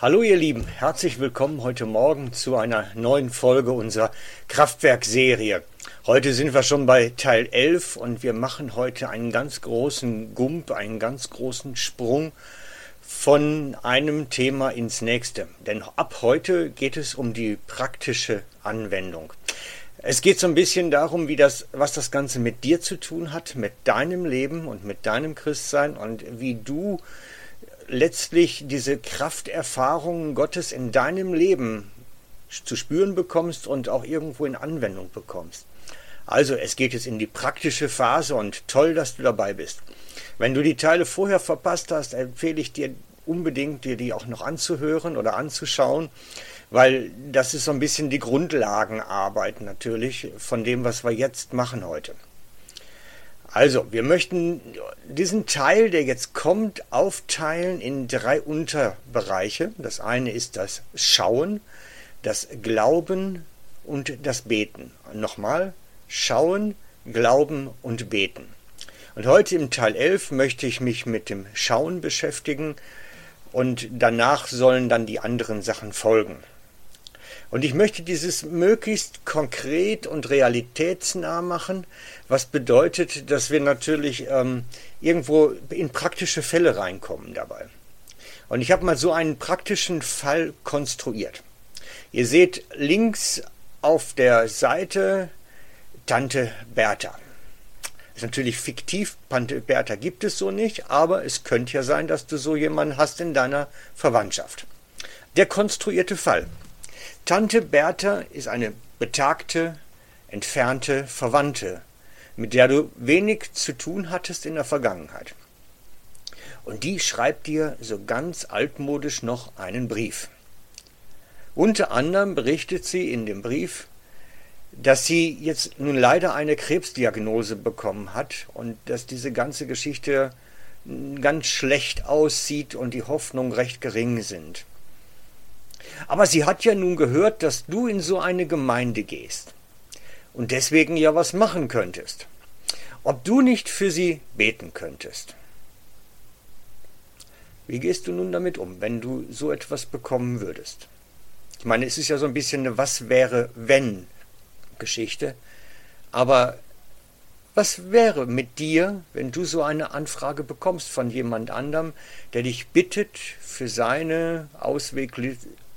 Hallo ihr Lieben, herzlich willkommen heute Morgen zu einer neuen Folge unserer Kraftwerk-Serie. Heute sind wir schon bei Teil 11 und wir machen heute einen ganz großen Gump, einen ganz großen Sprung von einem Thema ins nächste. Denn ab heute geht es um die praktische Anwendung. Es geht so ein bisschen darum, wie das, was das Ganze mit dir zu tun hat, mit deinem Leben und mit deinem Christsein und wie du letztlich diese Krafterfahrungen Gottes in deinem Leben zu spüren bekommst und auch irgendwo in Anwendung bekommst. Also es geht jetzt in die praktische Phase und toll, dass du dabei bist. Wenn du die Teile vorher verpasst hast, empfehle ich dir unbedingt, dir die auch noch anzuhören oder anzuschauen, weil das ist so ein bisschen die Grundlagenarbeit natürlich von dem, was wir jetzt machen heute. Also, wir möchten diesen Teil, der jetzt kommt, aufteilen in drei Unterbereiche. Das eine ist das Schauen, das Glauben und das Beten. Nochmal, Schauen, Glauben und Beten. Und heute im Teil 11 möchte ich mich mit dem Schauen beschäftigen und danach sollen dann die anderen Sachen folgen. Und ich möchte dieses möglichst konkret und realitätsnah machen, was bedeutet, dass wir natürlich ähm, irgendwo in praktische Fälle reinkommen dabei. Und ich habe mal so einen praktischen Fall konstruiert. Ihr seht links auf der Seite Tante Bertha. Ist natürlich fiktiv, Tante Bertha gibt es so nicht, aber es könnte ja sein, dass du so jemanden hast in deiner Verwandtschaft. Der konstruierte Fall. Tante Bertha ist eine betagte, entfernte Verwandte, mit der du wenig zu tun hattest in der Vergangenheit. Und die schreibt dir so ganz altmodisch noch einen Brief. Unter anderem berichtet sie in dem Brief, dass sie jetzt nun leider eine Krebsdiagnose bekommen hat und dass diese ganze Geschichte ganz schlecht aussieht und die Hoffnungen recht gering sind. Aber sie hat ja nun gehört, dass du in so eine Gemeinde gehst und deswegen ja was machen könntest. Ob du nicht für sie beten könntest. Wie gehst du nun damit um, wenn du so etwas bekommen würdest? Ich meine, es ist ja so ein bisschen eine Was wäre, wenn Geschichte. Aber was wäre mit dir, wenn du so eine Anfrage bekommst von jemand anderem, der dich bittet, für seine Ausweg,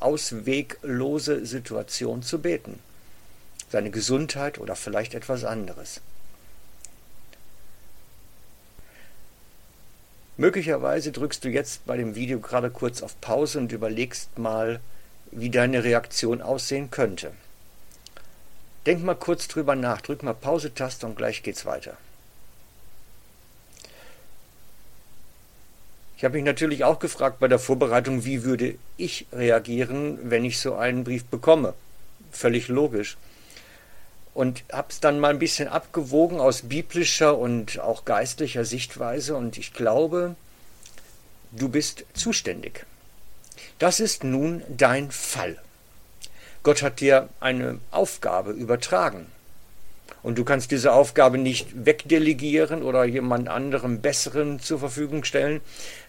ausweglose Situation zu beten. Seine Gesundheit oder vielleicht etwas anderes. Möglicherweise drückst du jetzt bei dem Video gerade kurz auf Pause und überlegst mal, wie deine Reaktion aussehen könnte. Denk mal kurz drüber nach, drück mal Pause-Taste und gleich geht's weiter. Ich habe mich natürlich auch gefragt bei der Vorbereitung, wie würde ich reagieren, wenn ich so einen Brief bekomme. Völlig logisch. Und habe es dann mal ein bisschen abgewogen aus biblischer und auch geistlicher Sichtweise und ich glaube, du bist zuständig. Das ist nun dein Fall. Gott hat dir eine Aufgabe übertragen. Und du kannst diese Aufgabe nicht wegdelegieren oder jemand anderem Besseren zur Verfügung stellen.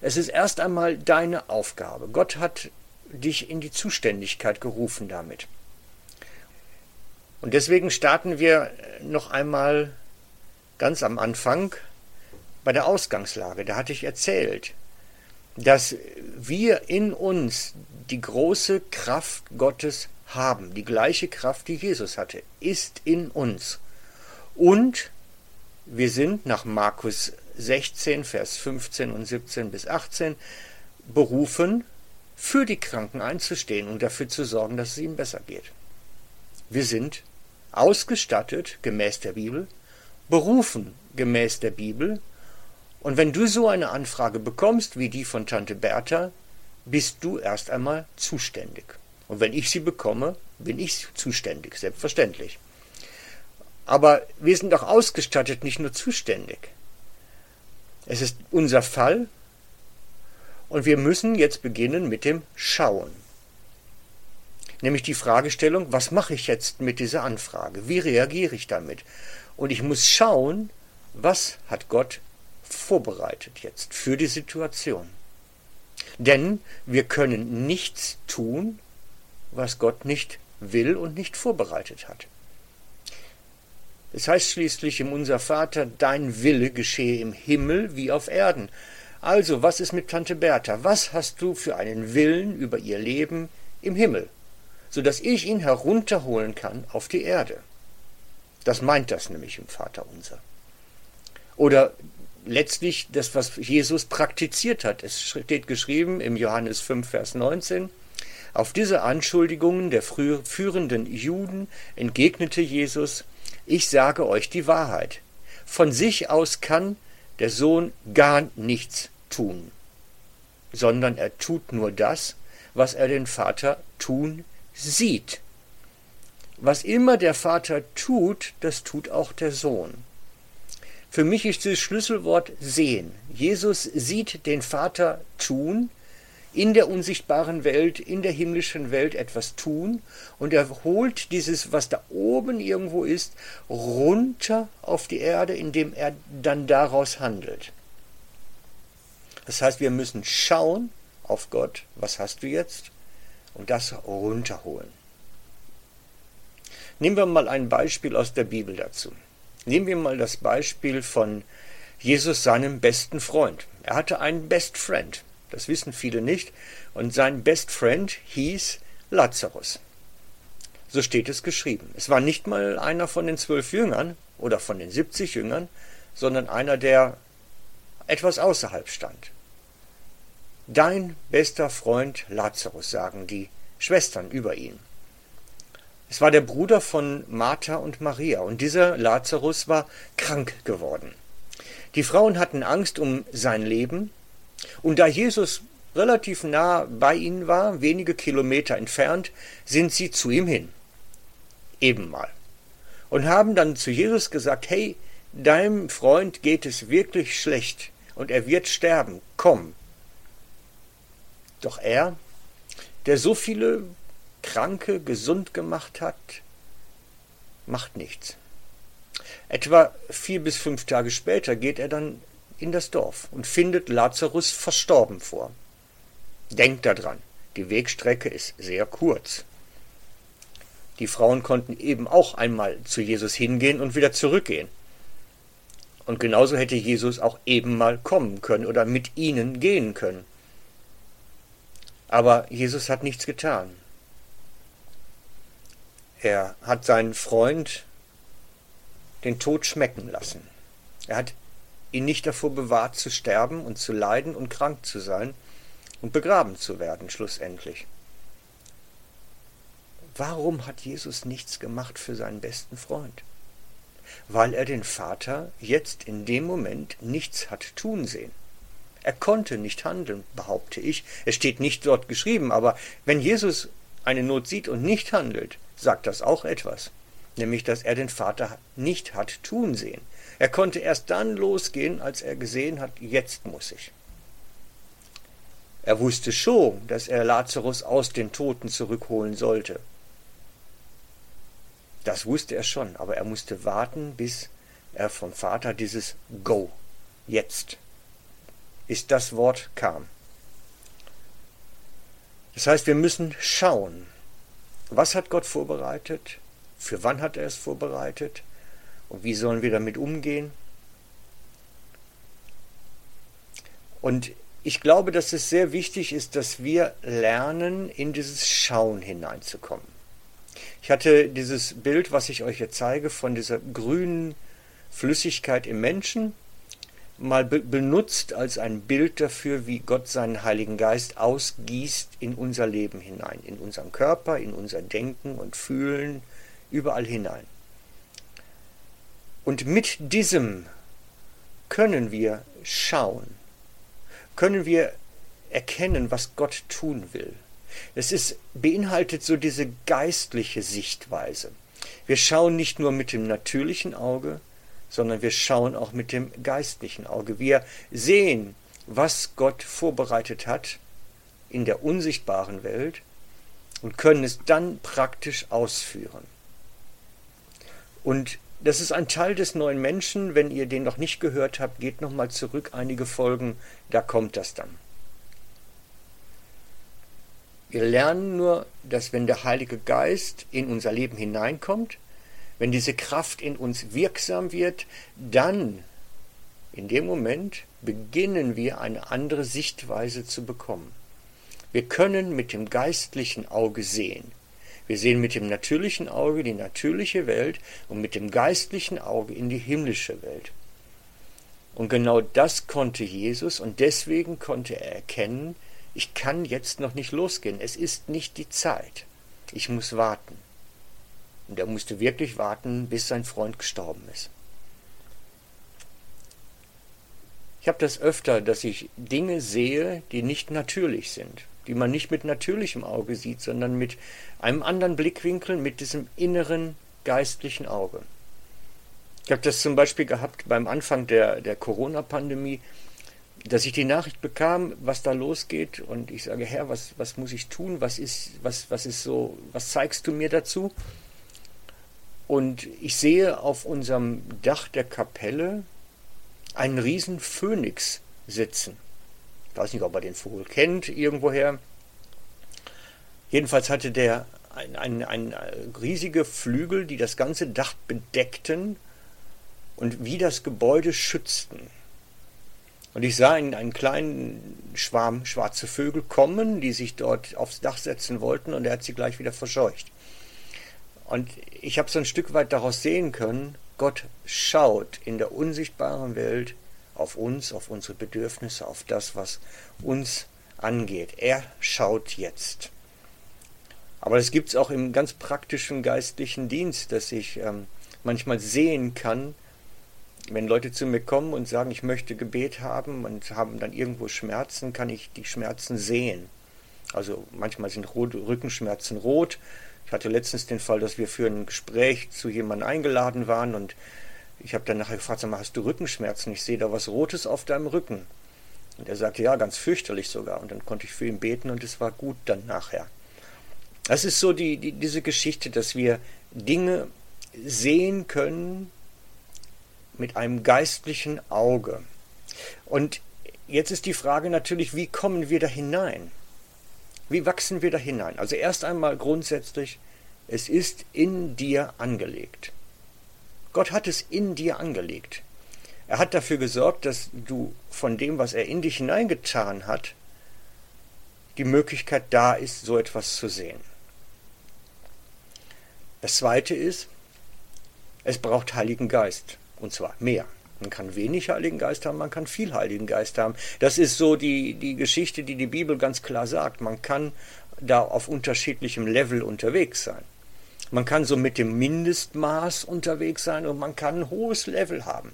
Es ist erst einmal deine Aufgabe. Gott hat dich in die Zuständigkeit gerufen damit. Und deswegen starten wir noch einmal ganz am Anfang bei der Ausgangslage. Da hatte ich erzählt, dass wir in uns die große Kraft Gottes haben. Die gleiche Kraft, die Jesus hatte, ist in uns. Und wir sind nach Markus 16, Vers 15 und 17 bis 18 berufen, für die Kranken einzustehen und dafür zu sorgen, dass es ihnen besser geht. Wir sind ausgestattet gemäß der Bibel, berufen gemäß der Bibel, und wenn du so eine Anfrage bekommst wie die von Tante Bertha, bist du erst einmal zuständig. Und wenn ich sie bekomme, bin ich zuständig, selbstverständlich. Aber wir sind auch ausgestattet, nicht nur zuständig. Es ist unser Fall und wir müssen jetzt beginnen mit dem Schauen. Nämlich die Fragestellung, was mache ich jetzt mit dieser Anfrage? Wie reagiere ich damit? Und ich muss schauen, was hat Gott vorbereitet jetzt für die Situation. Denn wir können nichts tun, was Gott nicht will und nicht vorbereitet hat. Es heißt schließlich im Unser Vater, dein Wille geschehe im Himmel wie auf Erden. Also, was ist mit Tante Bertha? Was hast du für einen Willen über ihr Leben im Himmel, so dass ich ihn herunterholen kann auf die Erde? Das meint das nämlich im Vater unser. Oder letztlich das, was Jesus praktiziert hat. Es steht geschrieben im Johannes 5, Vers 19, auf diese Anschuldigungen der führenden Juden entgegnete Jesus, ich sage euch die Wahrheit. Von sich aus kann der Sohn gar nichts tun, sondern er tut nur das, was er den Vater tun sieht. Was immer der Vater tut, das tut auch der Sohn. Für mich ist das Schlüsselwort sehen. Jesus sieht den Vater tun, in der unsichtbaren Welt, in der himmlischen Welt etwas tun und er holt dieses, was da oben irgendwo ist, runter auf die Erde, indem er dann daraus handelt. Das heißt, wir müssen schauen auf Gott, was hast du jetzt, und das runterholen. Nehmen wir mal ein Beispiel aus der Bibel dazu. Nehmen wir mal das Beispiel von Jesus, seinem besten Freund. Er hatte einen Best Friend. Das wissen viele nicht. Und sein Best Friend hieß Lazarus. So steht es geschrieben. Es war nicht mal einer von den zwölf Jüngern oder von den 70 Jüngern, sondern einer, der etwas außerhalb stand. Dein bester Freund Lazarus, sagen die Schwestern über ihn. Es war der Bruder von Martha und Maria, und dieser Lazarus war krank geworden. Die Frauen hatten Angst um sein Leben, und da Jesus relativ nah bei ihnen war, wenige Kilometer entfernt, sind sie zu ihm hin. Eben mal. Und haben dann zu Jesus gesagt, hey, deinem Freund geht es wirklich schlecht und er wird sterben, komm. Doch er, der so viele Kranke gesund gemacht hat, macht nichts. Etwa vier bis fünf Tage später geht er dann in das Dorf und findet Lazarus verstorben vor. Denkt daran, die Wegstrecke ist sehr kurz. Die Frauen konnten eben auch einmal zu Jesus hingehen und wieder zurückgehen. Und genauso hätte Jesus auch eben mal kommen können oder mit ihnen gehen können. Aber Jesus hat nichts getan. Er hat seinen Freund den Tod schmecken lassen. Er hat ihn nicht davor bewahrt zu sterben und zu leiden und krank zu sein und begraben zu werden schlussendlich. Warum hat Jesus nichts gemacht für seinen besten Freund? Weil er den Vater jetzt in dem Moment nichts hat tun sehen. Er konnte nicht handeln, behaupte ich. Es steht nicht dort geschrieben, aber wenn Jesus eine Not sieht und nicht handelt, sagt das auch etwas, nämlich dass er den Vater nicht hat tun sehen. Er konnte erst dann losgehen, als er gesehen hat, jetzt muss ich. Er wusste schon, dass er Lazarus aus den Toten zurückholen sollte. Das wusste er schon, aber er musste warten, bis er vom Vater dieses Go, jetzt, ist das Wort kam. Das heißt, wir müssen schauen, was hat Gott vorbereitet, für wann hat er es vorbereitet, und wie sollen wir damit umgehen? Und ich glaube, dass es sehr wichtig ist, dass wir lernen, in dieses Schauen hineinzukommen. Ich hatte dieses Bild, was ich euch hier zeige, von dieser grünen Flüssigkeit im Menschen mal be benutzt als ein Bild dafür, wie Gott seinen Heiligen Geist ausgießt in unser Leben hinein, in unseren Körper, in unser Denken und Fühlen, überall hinein. Und mit diesem können wir schauen, können wir erkennen, was Gott tun will. Es ist, beinhaltet so diese geistliche Sichtweise. Wir schauen nicht nur mit dem natürlichen Auge, sondern wir schauen auch mit dem geistlichen Auge. Wir sehen, was Gott vorbereitet hat in der unsichtbaren Welt und können es dann praktisch ausführen. Und das ist ein Teil des neuen Menschen. Wenn ihr den noch nicht gehört habt, geht nochmal zurück einige Folgen, da kommt das dann. Wir lernen nur, dass wenn der Heilige Geist in unser Leben hineinkommt, wenn diese Kraft in uns wirksam wird, dann in dem Moment beginnen wir eine andere Sichtweise zu bekommen. Wir können mit dem geistlichen Auge sehen. Wir sehen mit dem natürlichen Auge die natürliche Welt und mit dem geistlichen Auge in die himmlische Welt. Und genau das konnte Jesus und deswegen konnte er erkennen, ich kann jetzt noch nicht losgehen, es ist nicht die Zeit, ich muss warten. Und er musste wirklich warten, bis sein Freund gestorben ist. Ich habe das öfter, dass ich Dinge sehe, die nicht natürlich sind, die man nicht mit natürlichem Auge sieht, sondern mit einem anderen Blickwinkel, mit diesem inneren geistlichen Auge. Ich habe das zum Beispiel gehabt beim Anfang der, der Corona-Pandemie, dass ich die Nachricht bekam, was da losgeht, und ich sage, Herr, was, was muss ich tun? Was ist, was, was ist so, was zeigst du mir dazu? Und ich sehe auf unserem Dach der Kapelle einen riesen Phönix sitzen. Ich weiß nicht, ob er den Vogel kennt, irgendwoher. Jedenfalls hatte der ein, ein, ein riesige Flügel, die das ganze Dach bedeckten und wie das Gebäude schützten. Und ich sah einen, einen kleinen Schwarm schwarze Vögel kommen, die sich dort aufs Dach setzen wollten, und er hat sie gleich wieder verscheucht. Und ich habe so ein Stück weit daraus sehen können, Gott schaut in der unsichtbaren Welt auf uns, auf unsere Bedürfnisse, auf das, was uns angeht. Er schaut jetzt. Aber es gibt es auch im ganz praktischen geistlichen Dienst, dass ich ähm, manchmal sehen kann, wenn Leute zu mir kommen und sagen, ich möchte Gebet haben und haben dann irgendwo Schmerzen, kann ich die Schmerzen sehen. Also manchmal sind Rückenschmerzen rot, ich hatte letztens den Fall, dass wir für ein Gespräch zu jemandem eingeladen waren und ich habe dann nachher gefragt, sag mal, hast du Rückenschmerzen? Ich sehe da was Rotes auf deinem Rücken. Und er sagte, ja, ganz fürchterlich sogar. Und dann konnte ich für ihn beten und es war gut dann nachher. Das ist so die, die, diese Geschichte, dass wir Dinge sehen können mit einem geistlichen Auge. Und jetzt ist die Frage natürlich, wie kommen wir da hinein? Wie wachsen wir da hinein? Also erst einmal grundsätzlich, es ist in dir angelegt. Gott hat es in dir angelegt. Er hat dafür gesorgt, dass du von dem, was er in dich hineingetan hat, die Möglichkeit da ist, so etwas zu sehen. Das Zweite ist, es braucht Heiligen Geist, und zwar mehr. Man kann wenig Heiligen Geist haben, man kann viel Heiligen Geist haben. Das ist so die, die Geschichte, die die Bibel ganz klar sagt. Man kann da auf unterschiedlichem Level unterwegs sein. Man kann so mit dem Mindestmaß unterwegs sein und man kann ein hohes Level haben.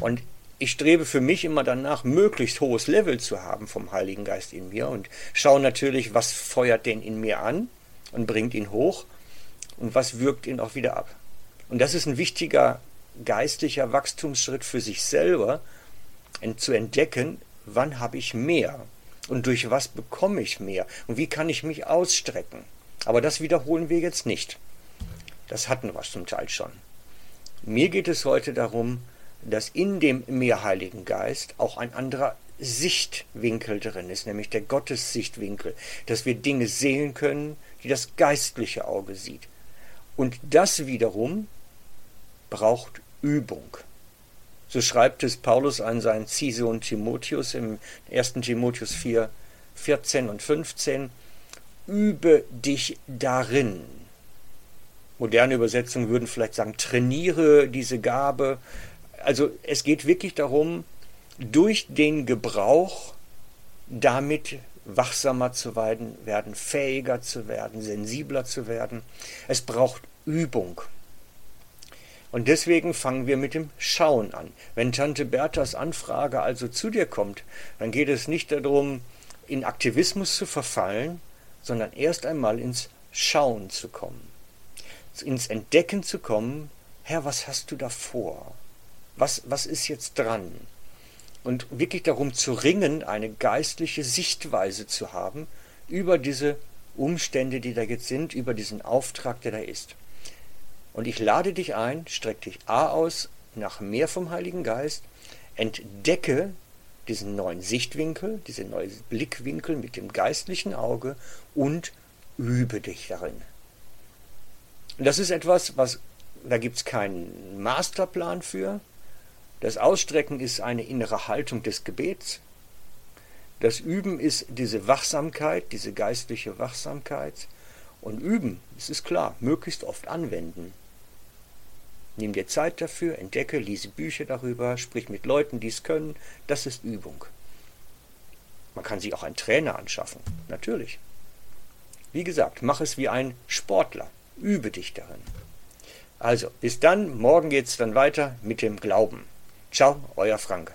Und ich strebe für mich immer danach, möglichst hohes Level zu haben vom Heiligen Geist in mir und schaue natürlich, was feuert den in mir an und bringt ihn hoch und was wirkt ihn auch wieder ab. Und das ist ein wichtiger geistlicher Wachstumsschritt für sich selber, zu entdecken, wann habe ich mehr und durch was bekomme ich mehr und wie kann ich mich ausstrecken. Aber das wiederholen wir jetzt nicht. Das hatten wir zum Teil schon. Mir geht es heute darum, dass in dem Mehrheiligen Geist auch ein anderer Sichtwinkel drin ist, nämlich der Gottessichtwinkel, dass wir Dinge sehen können, die das geistliche Auge sieht. Und das wiederum braucht Übung. So schreibt es Paulus an seinen Ziehsohn Timotheus im 1. Timotheus 4, 14 und 15. Übe dich darin. Moderne Übersetzungen würden vielleicht sagen, trainiere diese Gabe. Also es geht wirklich darum, durch den Gebrauch damit wachsamer zu werden, fähiger zu werden, sensibler zu werden. Es braucht Übung. Und deswegen fangen wir mit dem Schauen an. Wenn Tante Berthas Anfrage also zu dir kommt, dann geht es nicht darum, in Aktivismus zu verfallen, sondern erst einmal ins Schauen zu kommen. Ins Entdecken zu kommen, Herr, was hast du da vor? Was, was ist jetzt dran? Und wirklich darum zu ringen, eine geistliche Sichtweise zu haben über diese Umstände, die da jetzt sind, über diesen Auftrag, der da ist. Und ich lade dich ein, streck dich A aus nach mehr vom Heiligen Geist, entdecke, diesen neuen Sichtwinkel, diesen neuen Blickwinkel mit dem geistlichen Auge und übe dich darin. Das ist etwas, was da gibt es keinen Masterplan für. Das Ausstrecken ist eine innere Haltung des Gebets. Das Üben ist diese Wachsamkeit, diese geistliche Wachsamkeit. Und üben, es ist klar, möglichst oft anwenden. Nimm dir Zeit dafür, entdecke, lese Bücher darüber, sprich mit Leuten, die es können. Das ist Übung. Man kann sich auch einen Trainer anschaffen, natürlich. Wie gesagt, mach es wie ein Sportler. Übe dich darin. Also, bis dann. Morgen geht es dann weiter mit dem Glauben. Ciao, euer Frank.